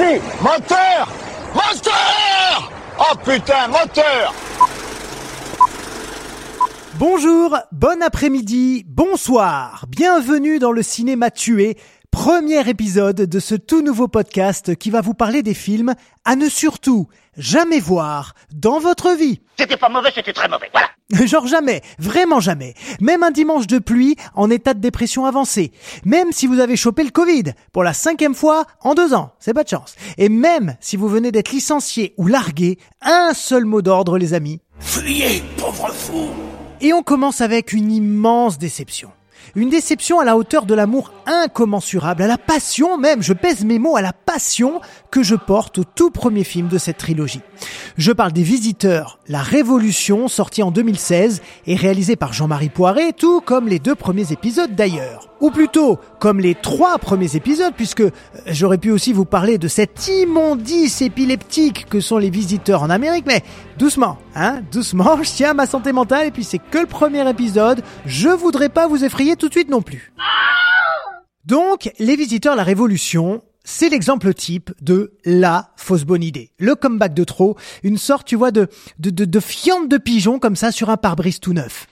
Moteur Moteur. Oh putain, moteur. Bonjour, bon après-midi, bonsoir, bienvenue dans le cinéma tué, premier épisode de ce tout nouveau podcast qui va vous parler des films à ne surtout jamais voir dans votre vie. C'était pas mauvais, c'était très mauvais, voilà. Genre jamais, vraiment jamais. Même un dimanche de pluie en état de dépression avancée. Même si vous avez chopé le Covid pour la cinquième fois en deux ans, c'est pas de chance. Et même si vous venez d'être licencié ou largué, un seul mot d'ordre les amis. Fuyez, pauvre fou Et on commence avec une immense déception. Une déception à la hauteur de l'amour incommensurable, à la passion même, je pèse mes mots, à la passion que je porte au tout premier film de cette trilogie. Je parle des Visiteurs, La Révolution, sorti en 2016 et réalisé par Jean-Marie Poiret, tout comme les deux premiers épisodes d'ailleurs. Ou plutôt, comme les trois premiers épisodes, puisque euh, j'aurais pu aussi vous parler de cette immondice épileptique que sont les Visiteurs en Amérique, mais doucement, hein, doucement, je tiens à ma santé mentale et puis c'est que le premier épisode, je voudrais pas vous effrayer tout de suite non plus. Donc, les visiteurs la Révolution, c'est l'exemple type de la fausse bonne idée. Le comeback de trop, une sorte, tu vois, de, de, de, de fiente de pigeon comme ça sur un pare-brise tout neuf.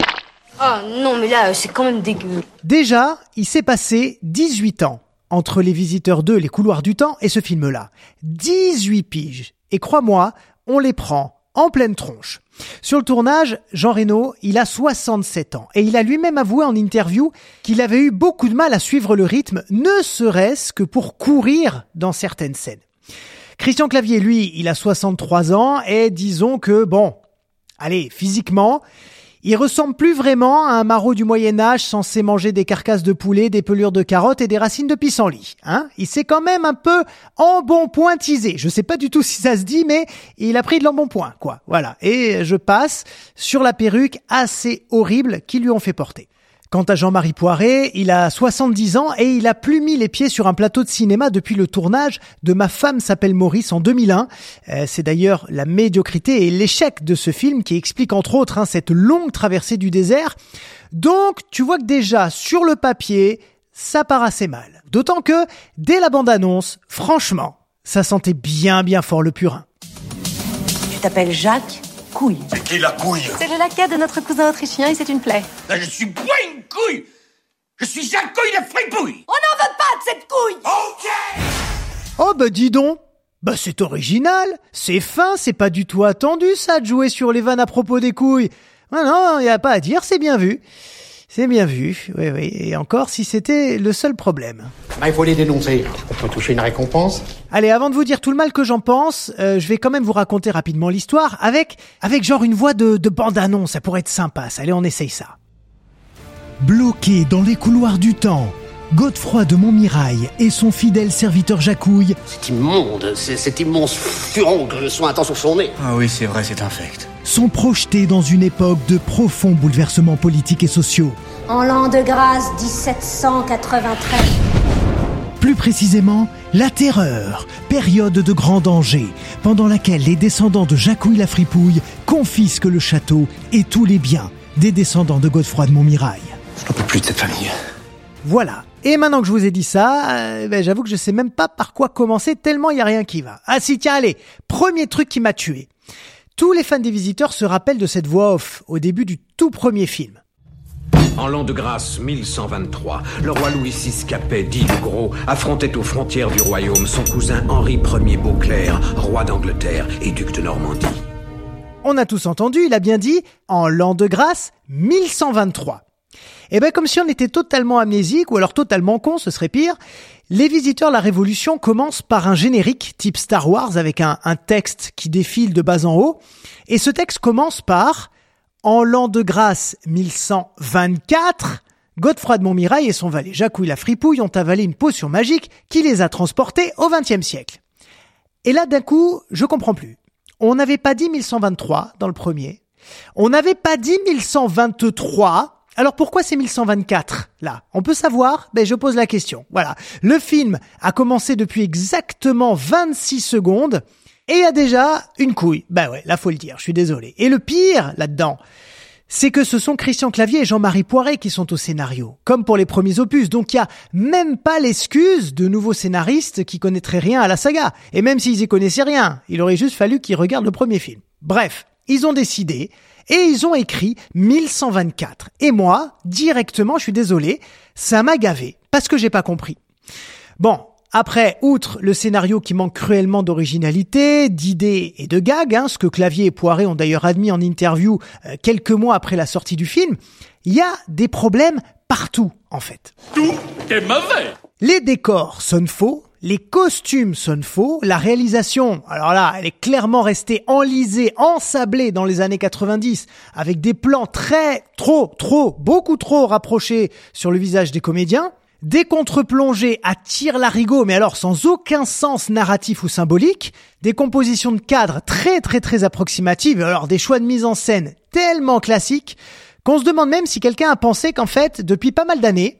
Oh non, mais là, c'est quand même dégueu. Déjà, il s'est passé 18 ans entre Les Visiteurs 2, Les Couloirs du Temps et ce film-là. 18 piges. Et crois-moi, on les prend en pleine tronche. Sur le tournage, Jean Reno, il a 67 ans et il a lui-même avoué en interview qu'il avait eu beaucoup de mal à suivre le rythme, ne serait-ce que pour courir dans certaines scènes. Christian Clavier, lui, il a 63 ans et disons que, bon, allez, physiquement, il ressemble plus vraiment à un maraud du Moyen Âge censé manger des carcasses de poulet, des pelures de carottes et des racines de pissenlit. Hein il s'est quand même un peu embonpointisé. Je sais pas du tout si ça se dit, mais il a pris de l'embonpoint, quoi. Voilà. Et je passe sur la perruque assez horrible qu'ils lui ont fait porter. Quant à Jean-Marie Poiret, il a 70 ans et il a plus mis les pieds sur un plateau de cinéma depuis le tournage de Ma femme s'appelle Maurice en 2001. Euh, c'est d'ailleurs la médiocrité et l'échec de ce film qui explique entre autres hein, cette longue traversée du désert. Donc tu vois que déjà sur le papier, ça part assez mal. D'autant que dès la bande-annonce, franchement, ça sentait bien bien fort le purin. Tu t'appelles Jacques? Couille. C'est qui la couille C'est le laquais de notre cousin autrichien et c'est une plaie. Là, je suis pas une couille Je suis Jacques Couille de Fripouille On n'en veut pas de cette couille Ok Oh bah dis donc Bah c'est original, c'est fin, c'est pas du tout attendu ça de jouer sur les vannes à propos des couilles. Ah non, y a pas à dire, c'est bien vu. C'est bien vu, oui oui, et encore si c'était le seul problème. Bah, il faut les dénoncer. On peut toucher une récompense. Allez, avant de vous dire tout le mal que j'en pense, euh, je vais quand même vous raconter rapidement l'histoire avec avec genre une voix de, de bande-annonce, ça pourrait être sympa. ça. Allez, on essaye ça. Bloqué dans les couloirs du temps, Godefroy de Montmirail et son fidèle serviteur Jacouille C'est immonde, c'est cet immense furoncle que soin attend sur son nez. Ah oui, c'est vrai, c'est infect. sont projetés dans une époque de profonds bouleversements politiques et sociaux. En l'an de grâce 1793. Plus précisément, la terreur, période de grand danger, pendant laquelle les descendants de Jacouille la Fripouille confisquent le château et tous les biens des descendants de Godefroy de Montmirail. Je n'en peux plus de cette famille. Voilà. Et maintenant que je vous ai dit ça, euh, ben, j'avoue que je sais même pas par quoi commencer tellement il y a rien qui va. Ah si, tiens, allez, premier truc qui m'a tué. Tous les fans des visiteurs se rappellent de cette voix off au début du tout premier film. En l'an de grâce 1123, le roi Louis VI Capet, dit le Gros, affrontait aux frontières du royaume son cousin Henri Ier Beauclerc, roi d'Angleterre et duc de Normandie. On a tous entendu, il a bien dit en l'an de grâce 1123. Et ben comme si on était totalement amnésique ou alors totalement con, ce serait pire. Les visiteurs la Révolution commencent par un générique type Star Wars avec un, un texte qui défile de bas en haut. Et ce texte commence par En l'an de grâce 1124, Godefroy de Montmirail et son valet Jacques la Fripouille ont avalé une potion magique qui les a transportés au XXe siècle. Et là, d'un coup, je comprends plus. On n'avait pas dit 1123 dans le premier. On n'avait pas dit 1123 alors pourquoi c'est 1124 là? On peut savoir? Ben je pose la question. Voilà. Le film a commencé depuis exactement 26 secondes et a déjà une couille. Ben ouais, là faut le dire, je suis désolé. Et le pire là-dedans, c'est que ce sont Christian Clavier et Jean-Marie Poiret qui sont au scénario, comme pour les premiers opus. Donc il y a même pas l'excuse de nouveaux scénaristes qui connaîtraient rien à la saga. Et même s'ils y connaissaient rien, il aurait juste fallu qu'ils regardent le premier film. Bref, ils ont décidé et ils ont écrit 1124. Et moi, directement, je suis désolé, ça m'a gavé parce que j'ai pas compris. Bon, après, outre le scénario qui manque cruellement d'originalité, d'idées et de gags, hein, ce que Clavier et Poiré ont d'ailleurs admis en interview euh, quelques mois après la sortie du film, il y a des problèmes partout, en fait. Tout est mauvais Les décors sonnent faux, les costumes sonnent faux, la réalisation, alors là, elle est clairement restée enlisée, ensablée dans les années 90, avec des plans très, trop, trop, beaucoup trop rapprochés sur le visage des comédiens, des contre-plongées à tir larigot, mais alors sans aucun sens narratif ou symbolique, des compositions de cadres très très très approximatives, alors des choix de mise en scène tellement classiques, qu'on se demande même si quelqu'un a pensé qu'en fait, depuis pas mal d'années,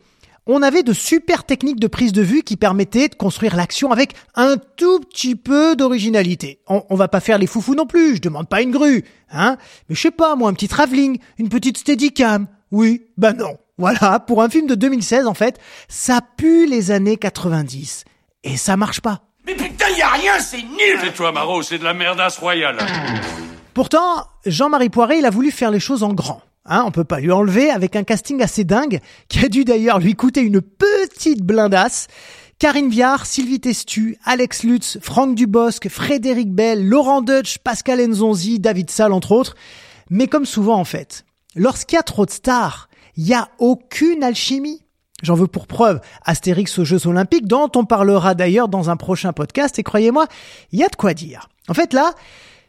on avait de super techniques de prise de vue qui permettaient de construire l'action avec un tout petit peu d'originalité. On, on, va pas faire les foufous non plus, je demande pas une grue, hein, mais je sais pas, moi, un petit travelling, une petite steadicam. Oui, bah non. Voilà, pour un film de 2016, en fait, ça pue les années 90. Et ça marche pas. Mais putain, y a rien, c'est nul Tais-toi, Maro, c'est de la merdasse royale. Pourtant, Jean-Marie Poiré, il a voulu faire les choses en grand. Hein, on peut pas lui enlever avec un casting assez dingue, qui a dû d'ailleurs lui coûter une petite blindasse. Karine Viard, Sylvie Testu, Alex Lutz, Franck Dubosc, Frédéric Bell, Laurent Deutsch, Pascal Nzonzi, David Salle, entre autres. Mais comme souvent, en fait, lorsqu'il y a trop de stars, il n'y a aucune alchimie. J'en veux pour preuve Astérix aux Jeux Olympiques, dont on parlera d'ailleurs dans un prochain podcast, et croyez-moi, il y a de quoi dire. En fait là,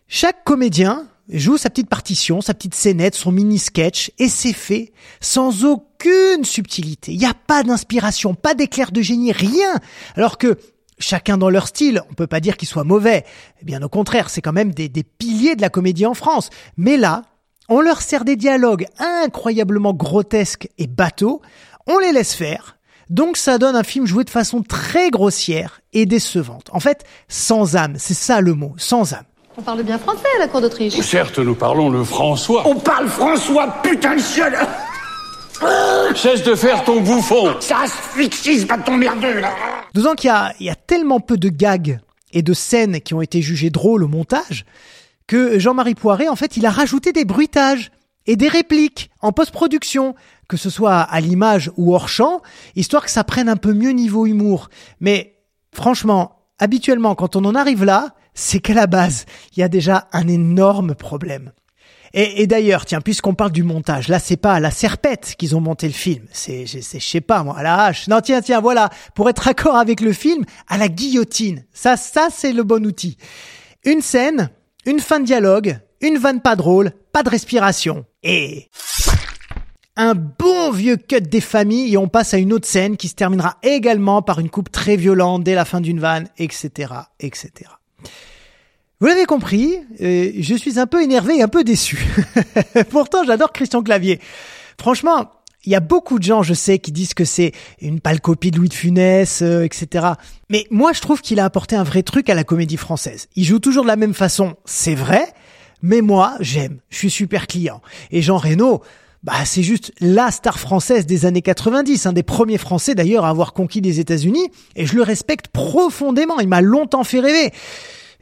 chaque comédien joue sa petite partition, sa petite scénette, son mini-sketch, et c'est fait sans aucune subtilité. Il n'y a pas d'inspiration, pas d'éclair de génie, rien. Alors que chacun dans leur style, on peut pas dire qu'ils soient mauvais. Bien au contraire, c'est quand même des piliers de la comédie en France. Mais là, on leur sert des dialogues incroyablement grotesques et bateaux, on les laisse faire, donc ça donne un film joué de façon très grossière et décevante. En fait, sans âme, c'est ça le mot, sans âme. On parle bien français à la cour d'Autriche. Certes, nous parlons le François. On parle François, putain de chienne Cesse de faire ton bouffon Ça asphyxie ce bâton merdeux, là D'autant qu'il y a, il y a tellement peu de gags et de scènes qui ont été jugées drôles au montage que Jean-Marie Poiré, en fait, il a rajouté des bruitages et des répliques en post-production, que ce soit à l'image ou hors champ, histoire que ça prenne un peu mieux niveau humour. Mais franchement, habituellement, quand on en arrive là, c'est qu'à la base, il y a déjà un énorme problème. Et, d'ailleurs, tiens, puisqu'on parle du montage, là, c'est pas à la serpette qu'ils ont monté le film. C'est, je sais pas, moi, à la hache. Non, tiens, tiens, voilà. Pour être accord avec le film, à la guillotine. Ça, ça, c'est le bon outil. Une scène, une fin de dialogue, une vanne pas drôle, pas de respiration. Et un bon vieux cut des familles et on passe à une autre scène qui se terminera également par une coupe très violente dès la fin d'une vanne, etc., etc. Vous l'avez compris, euh, je suis un peu énervé et un peu déçu. Pourtant, j'adore Christian Clavier. Franchement, il y a beaucoup de gens, je sais, qui disent que c'est une pâle copie de Louis de Funès, euh, etc. Mais moi, je trouve qu'il a apporté un vrai truc à la comédie française. Il joue toujours de la même façon, c'est vrai, mais moi, j'aime. Je suis super client. Et Jean Reno, bah, c'est juste la star française des années 90, un des premiers Français d'ailleurs à avoir conquis des États-Unis, et je le respecte profondément. Il m'a longtemps fait rêver.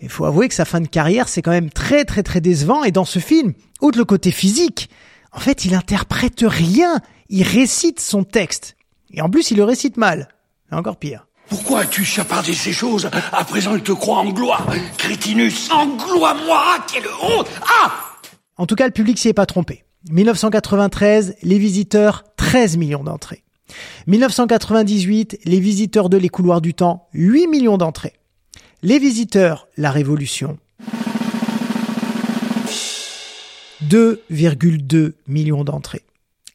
Il faut avouer que sa fin de carrière, c'est quand même très très très décevant. Et dans ce film, outre le côté physique, en fait, il interprète rien il récite son texte. Et en plus, il le récite mal. Encore pire. Pourquoi as-tu chapardé ces choses À présent, il te croit anglois. Crétinus, anglois-moi Quelle honte Ah En tout cas, le public s'y est pas trompé. 1993, les visiteurs, 13 millions d'entrées. 1998, les visiteurs de Les Couloirs du Temps, 8 millions d'entrées. Les visiteurs, La Révolution, 2,2 millions d'entrées.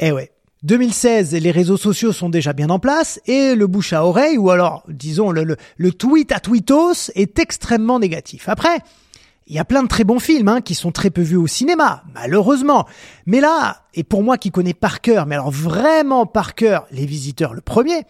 Eh ouais. 2016, les réseaux sociaux sont déjà bien en place et le bouche à oreille, ou alors, disons, le, le, le tweet à tweetos est extrêmement négatif. Après, il y a plein de très bons films hein, qui sont très peu vus au cinéma, malheureusement. Mais là, et pour moi qui connais par cœur, mais alors vraiment par cœur, Les Visiteurs le premier,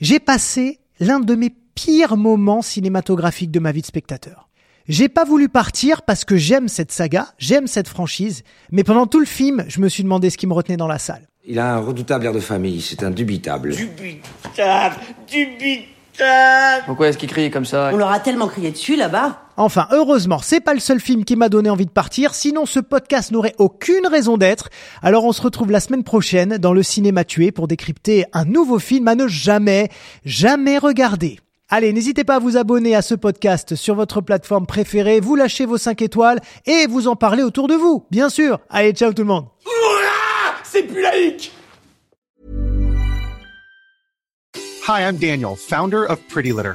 j'ai passé l'un de mes pires moments cinématographiques de ma vie de spectateur. J'ai pas voulu partir parce que j'aime cette saga, j'aime cette franchise, mais pendant tout le film, je me suis demandé ce qui me retenait dans la salle. Il a un redoutable air de famille, c'est indubitable. Dubitable, dubitable. Pourquoi est-ce qu'il crie comme ça? On leur a tellement crié dessus là-bas. Enfin, heureusement, c'est pas le seul film qui m'a donné envie de partir, sinon ce podcast n'aurait aucune raison d'être. Alors on se retrouve la semaine prochaine dans le cinéma tué pour décrypter un nouveau film à ne jamais, jamais regarder. Allez, n'hésitez pas à vous abonner à ce podcast sur votre plateforme préférée, vous lâchez vos 5 étoiles et vous en parlez autour de vous, bien sûr. Allez, ciao tout le monde. C'est plus laïque Hi, I'm Daniel, founder of Pretty Litter.